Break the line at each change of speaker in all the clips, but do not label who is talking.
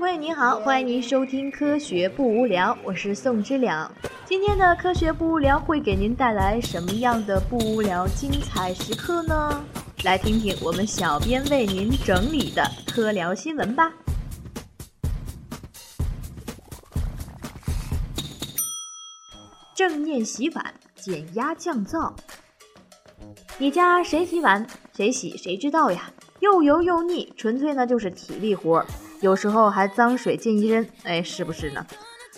众朋友您好，欢迎您收听《科学不无聊》，我是宋知了。今天的《科学不无聊》会给您带来什么样的不无聊精彩时刻呢？来听听我们小编为您整理的科聊新闻吧。正念洗碗，减压降噪。你家谁洗碗谁洗谁知道呀？又油又腻，纯粹呢就是体力活儿。有时候还脏水溅一身，哎，是不是呢？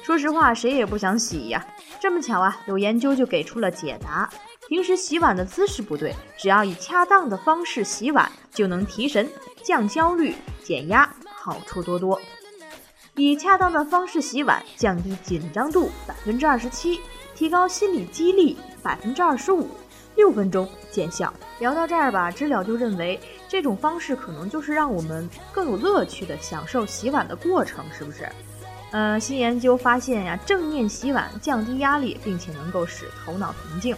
说实话，谁也不想洗呀。这么巧啊，有研究就给出了解答。平时洗碗的姿势不对，只要以恰当的方式洗碗，就能提神、降焦虑、减压，好处多多。以恰当的方式洗碗，降低紧张度百分之二十七，提高心理激励百分之二十五，六分钟见效。聊到这儿吧，知了就认为。这种方式可能就是让我们更有乐趣的享受洗碗的过程，是不是？嗯，新研究发现呀，正念洗碗降低压力，并且能够使头脑平静。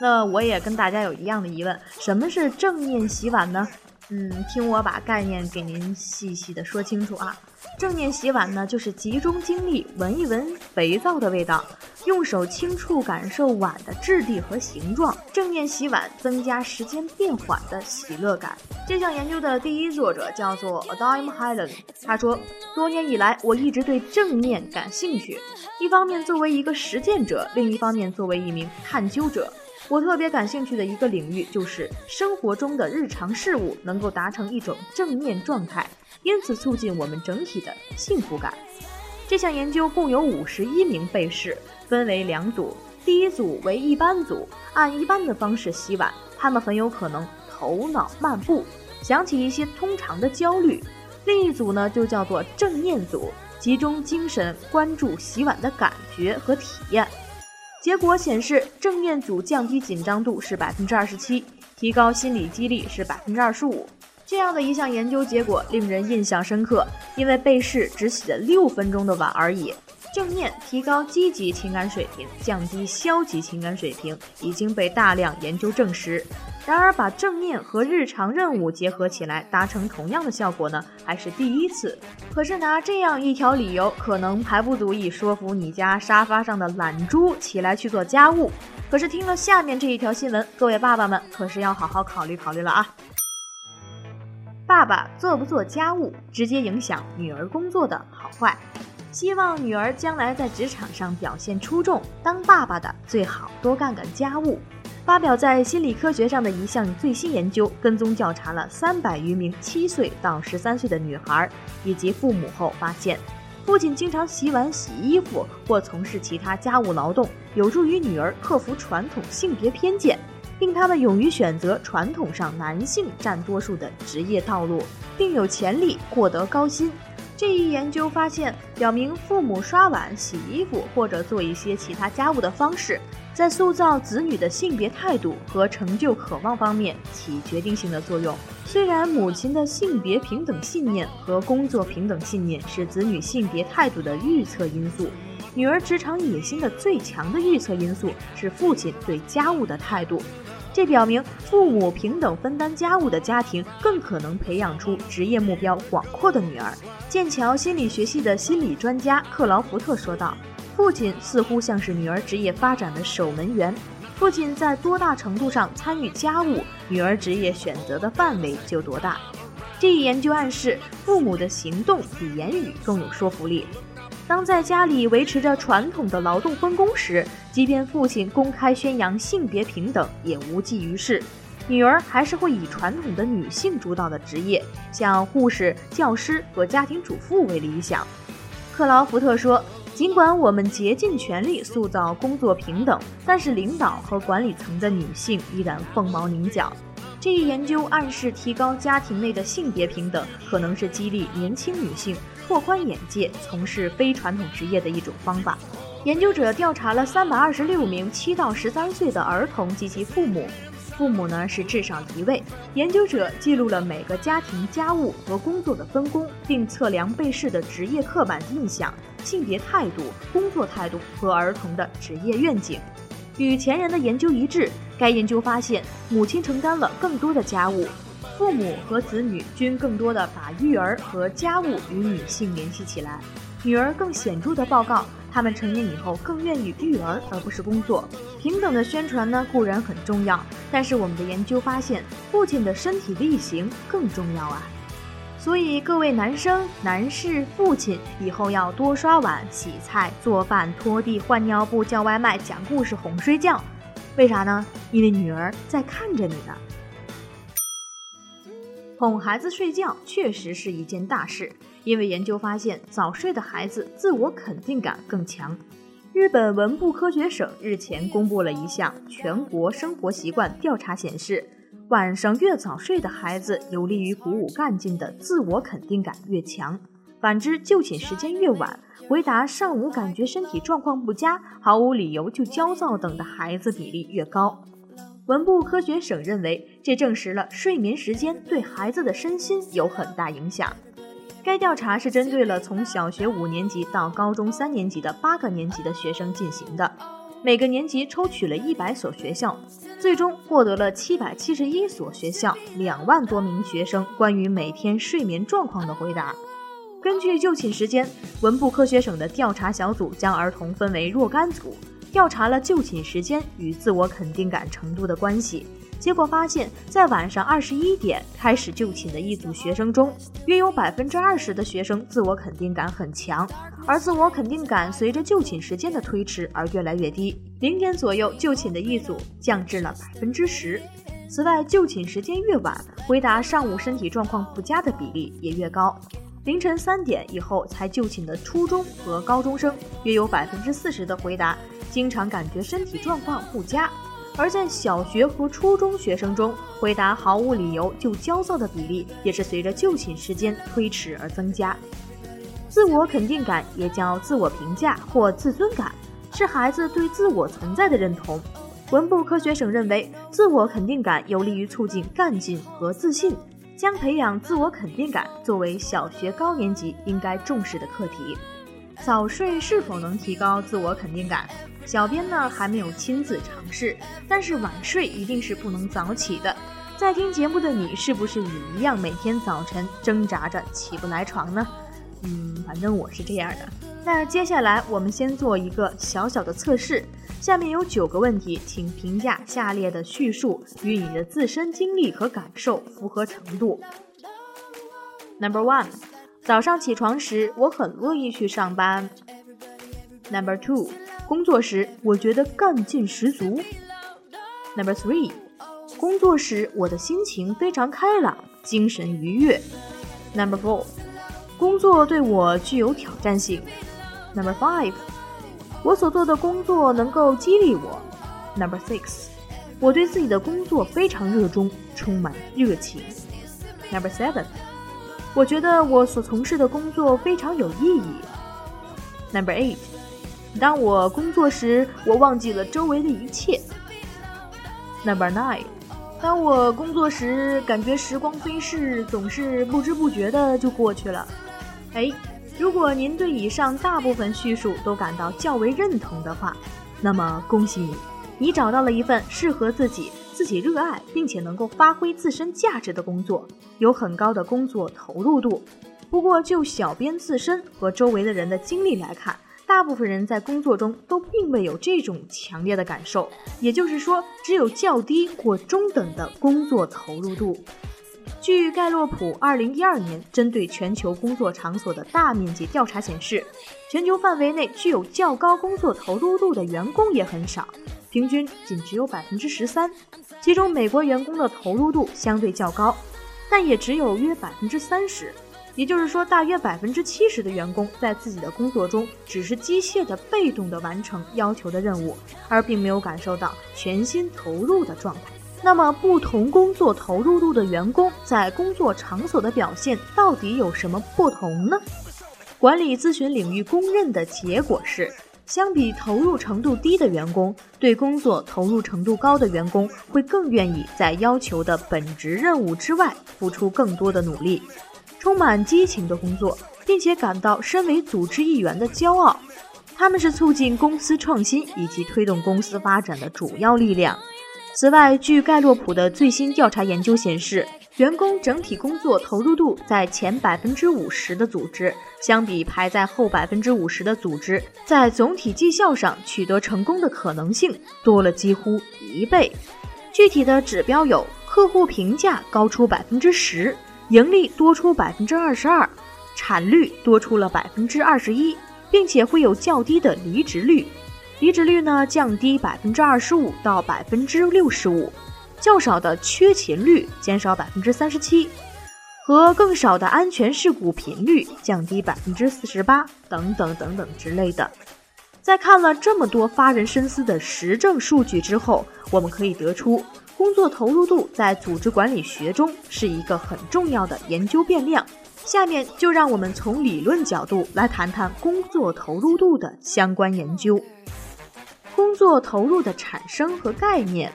那我也跟大家有一样的疑问，什么是正念洗碗呢？嗯，听我把概念给您细细的说清楚啊。正念洗碗呢，就是集中精力闻一闻肥皂的味道，用手轻触感受碗的质地和形状。正念洗碗增加时间变缓的喜乐感。这项研究的第一作者叫做 Adam h e l e n 他说，多年以来我一直对正念感兴趣，一方面作为一个实践者，另一方面作为一名探究者。我特别感兴趣的一个领域就是生活中的日常事物能够达成一种正面状态，因此促进我们整体的幸福感。这项研究共有五十一名被试，分为两组，第一组为一般组，按一般的方式洗碗，他们很有可能头脑漫步，想起一些通常的焦虑；另一组呢就叫做正念组，集中精神关注洗碗的感觉和体验。结果显示，正念组降低紧张度是百分之二十七，提高心理激励是百分之二十五。这样的一项研究结果令人印象深刻，因为被试只洗了六分钟的碗而已。正念提高积极情感水平，降低消极情感水平，已经被大量研究证实。然而，把正念和日常任务结合起来，达成同样的效果呢，还是第一次。可是拿这样一条理由，可能还不足以说服你家沙发上的懒猪起来去做家务。可是听了下面这一条新闻，各位爸爸们可是要好好考虑考虑了啊！爸爸做不做家务，直接影响女儿工作的好坏。希望女儿将来在职场上表现出众，当爸爸的最好多干干家务。发表在心理科学上的一项最新研究，跟踪调查了三百余名七岁到十三岁的女孩以及父母后发现，父亲经常洗碗、洗衣服或从事其他家务劳动，有助于女儿克服传统性别偏见，令他们勇于选择传统上男性占多数的职业道路，并有潜力获得高薪。这一研究发现，表明父母刷碗、洗衣服或者做一些其他家务的方式。在塑造子女的性别态度和成就渴望方面起决定性的作用。虽然母亲的性别平等信念和工作平等信念是子女性别态度的预测因素，女儿职场野心的最强的预测因素是父亲对家务的态度。这表明，父母平等分担家务的家庭更可能培养出职业目标广阔的女儿。剑桥心理学系的心理专家克劳福特说道。父亲似乎像是女儿职业发展的守门员，父亲在多大程度上参与家务，女儿职业选择的范围就多大。这一研究暗示，父母的行动比言语更有说服力。当在家里维持着传统的劳动分工时，即便父亲公开宣扬性别平等，也无济于事，女儿还是会以传统的女性主导的职业，像护士、教师和家庭主妇为理想。克劳福特说。尽管我们竭尽全力塑造工作平等，但是领导和管理层的女性依然凤毛麟角。这一研究暗示，提高家庭内的性别平等可能是激励年轻女性拓宽眼界、从事非传统职业的一种方法。研究者调查了三百二十六名七到十三岁的儿童及其父母。父母呢是至少一位。研究者记录了每个家庭家务和工作的分工，并测量被试的职业刻板印象、性别态度、工作态度和儿童的职业愿景。与前人的研究一致，该研究发现母亲承担了更多的家务。父母和子女均更多的把育儿和家务与女性联系起来。女儿更显著的报告，他们成年以后更愿意育儿而不是工作。平等的宣传呢固然很重要，但是我们的研究发现，父亲的身体力行更重要啊。所以各位男生、男士、父亲以后要多刷碗、洗菜、做饭、拖地、换尿布、叫外卖、讲故事、哄睡觉。为啥呢？因为女儿在看着你呢。哄孩子睡觉确实是一件大事，因为研究发现，早睡的孩子自我肯定感更强。日本文部科学省日前公布了一项全国生活习惯调查，显示，晚上越早睡的孩子，有利于鼓舞干劲的自我肯定感越强。反之，就寝时间越晚，回答上午感觉身体状况不佳，毫无理由就焦躁等的孩子比例越高。文部科学省认为，这证实了睡眠时间对孩子的身心有很大影响。该调查是针对了从小学五年级到高中三年级的八个年级的学生进行的，每个年级抽取了一百所学校，最终获得了七百七十一所学校两万多名学生关于每天睡眠状况的回答。根据就寝时间，文部科学省的调查小组将儿童分为若干组，调查了就寝时间与自我肯定感程度的关系。结果发现，在晚上二十一点开始就寝的一组学生中，约有百分之二十的学生自我肯定感很强，而自我肯定感随着就寝时间的推迟而越来越低。零点左右就寝的一组降至了百分之十。此外，就寝时间越晚，回答上午身体状况不佳的比例也越高。凌晨三点以后才就寝的初中和高中生，约有百分之四十的回答经常感觉身体状况不佳；而在小学和初中学生中，回答毫无理由就焦躁的比例也是随着就寝时间推迟而增加。自我肯定感也叫自我评价或自尊感，是孩子对自我存在的认同。文部科学省认为，自我肯定感有利于促进干劲和自信。将培养自我肯定感作为小学高年级应该重视的课题。早睡是否能提高自我肯定感？小编呢还没有亲自尝试，但是晚睡一定是不能早起的。在听节目的你，是不是也一样每天早晨挣扎着起不来床呢？嗯，反正我是这样的。那接下来我们先做一个小小的测试。下面有九个问题，请评价下列的叙述与你的自身经历和感受符合程度。Number one，早上起床时我很乐意去上班。Number two，工作时我觉得干劲十足。Number three，工作时我的心情非常开朗，精神愉悦。Number four，工作对我具有挑战性。Number five。我所做的工作能够激励我。Number six，我对自己的工作非常热衷，充满热情。Number seven，我觉得我所从事的工作非常有意义。Number eight，当我工作时，我忘记了周围的一切。Number nine，当我工作时，感觉时光飞逝，总是不知不觉的就过去了。哎。如果您对以上大部分叙述都感到较为认同的话，那么恭喜你，你找到了一份适合自己、自己热爱并且能够发挥自身价值的工作，有很高的工作投入度。不过，就小编自身和周围的人的经历来看，大部分人在工作中都并未有这种强烈的感受，也就是说，只有较低或中等的工作投入度。据盖洛普2012年针对全球工作场所的大面积调查显示，全球范围内具有较高工作投入度的员工也很少，平均仅只有百分之十三。其中，美国员工的投入度相对较高，但也只有约百分之三十。也就是说，大约百分之七十的员工在自己的工作中只是机械的、被动的完成要求的任务，而并没有感受到全心投入的状态。那么，不同工作投入度的员工在工作场所的表现到底有什么不同呢？管理咨询领域公认的结果是，相比投入程度低的员工，对工作投入程度高的员工会更愿意在要求的本职任务之外付出更多的努力，充满激情的工作，并且感到身为组织一员的骄傲。他们是促进公司创新以及推动公司发展的主要力量。此外，据盖洛普的最新调查研究显示，员工整体工作投入度在前百分之五十的组织，相比排在后百分之五十的组织，在总体绩效上取得成功的可能性多了几乎一倍。具体的指标有：客户评价高出百分之十，盈利多出百分之二十二，产率多出了百分之二十一，并且会有较低的离职率，离职率呢降低百分之二十五到百分之六十五，较少的缺勤率减少百分之三十七，和更少的安全事故频率降低百分之四十八，等等等等之类的。在看了这么多发人深思的实证数据之后，我们可以得出，工作投入度在组织管理学中是一个很重要的研究变量。下面就让我们从理论角度来谈谈工作投入度的相关研究。工作投入的产生和概念，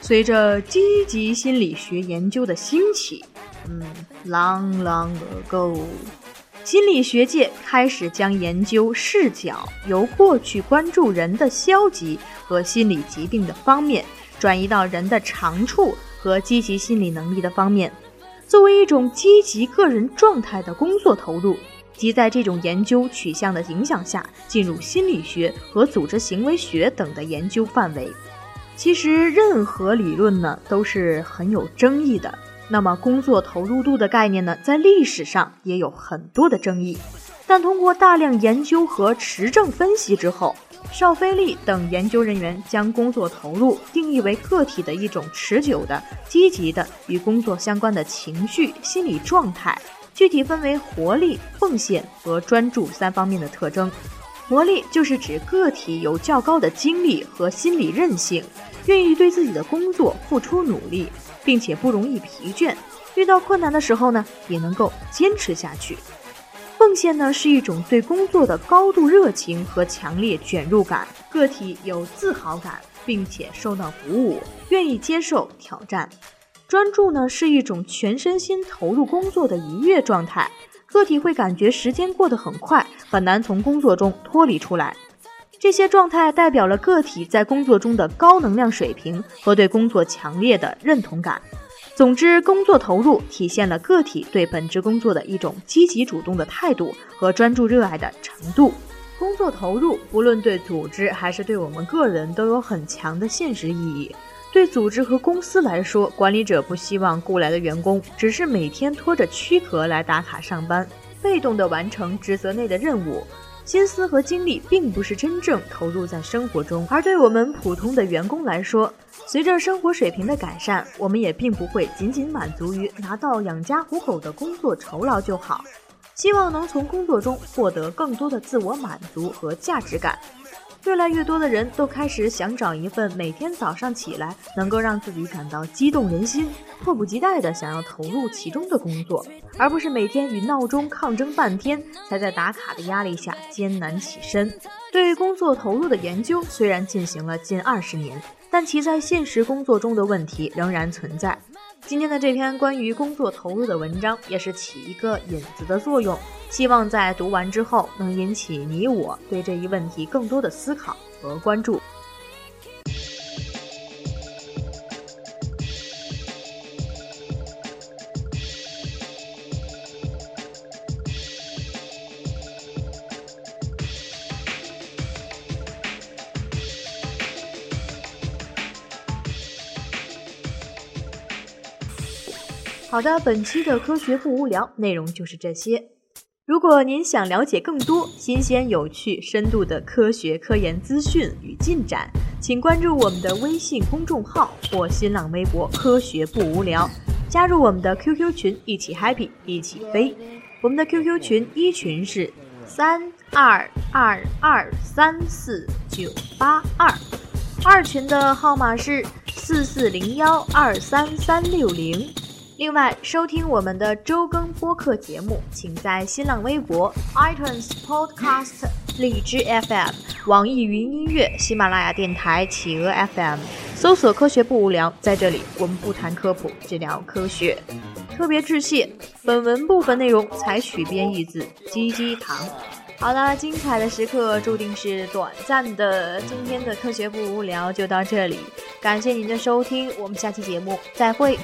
随着积极心理学研究的兴起，嗯，long long ago。心理学界开始将研究视角由过去关注人的消极和心理疾病的方面，转移到人的长处和积极心理能力的方面。作为一种积极个人状态的工作投入，即在这种研究取向的影响下，进入心理学和组织行为学等的研究范围。其实，任何理论呢都是很有争议的。那么，工作投入度的概念呢，在历史上也有很多的争议。但通过大量研究和持证分析之后，邵飞利等研究人员将工作投入定义为个体的一种持久的、积极的与工作相关的情绪、心理状态，具体分为活力、奉献和专注三方面的特征。活力就是指个体有较高的精力和心理韧性，愿意对自己的工作付出努力。并且不容易疲倦，遇到困难的时候呢，也能够坚持下去。奉献呢是一种对工作的高度热情和强烈卷入感，个体有自豪感，并且受到鼓舞，愿意接受挑战。专注呢是一种全身心投入工作的愉悦状态，个体会感觉时间过得很快，很难从工作中脱离出来。这些状态代表了个体在工作中的高能量水平和对工作强烈的认同感。总之，工作投入体现了个体对本职工作的一种积极主动的态度和专注热爱的程度。工作投入不论对组织还是对我们个人都有很强的现实意义。对组织和公司来说，管理者不希望雇来的员工只是每天拖着躯壳来打卡上班，被动地完成职责内的任务。心思和精力并不是真正投入在生活中，而对我们普通的员工来说，随着生活水平的改善，我们也并不会仅仅满足于拿到养家糊口的工作酬劳就好，希望能从工作中获得更多的自我满足和价值感。越来越多的人都开始想找一份每天早上起来能够让自己感到激动人心、迫不及待的想要投入其中的工作，而不是每天与闹钟抗争半天才在打卡的压力下艰难起身。对于工作投入的研究虽然进行了近二十年，但其在现实工作中的问题仍然存在。今天的这篇关于工作投入的文章，也是起一个引子的作用，希望在读完之后，能引起你我对这一问题更多的思考和关注。好的，本期的科学不无聊，内容就是这些。如果您想了解更多新鲜、有趣、深度的科学科研资讯与进展，请关注我们的微信公众号或新浪微博“科学不无聊”，加入我们的 QQ 群，一起 happy，一起飞。我们的 QQ 群一群是三二二二三四九八二，二群的号码是四四零幺二三三六零。另外，收听我们的周更播客节目，请在新浪微博、iTunes Podcast、荔枝 FM、网易云音乐、喜马拉雅电台、企鹅 FM 搜索“科学不无聊”。在这里，我们不谈科普，只聊科学。特别致谢，本文部分内容采取编译自鸡鸡糖。好了，精彩的时刻注定是短暂的。今天的科学不无聊就到这里，感谢您的收听，我们下期节目再会。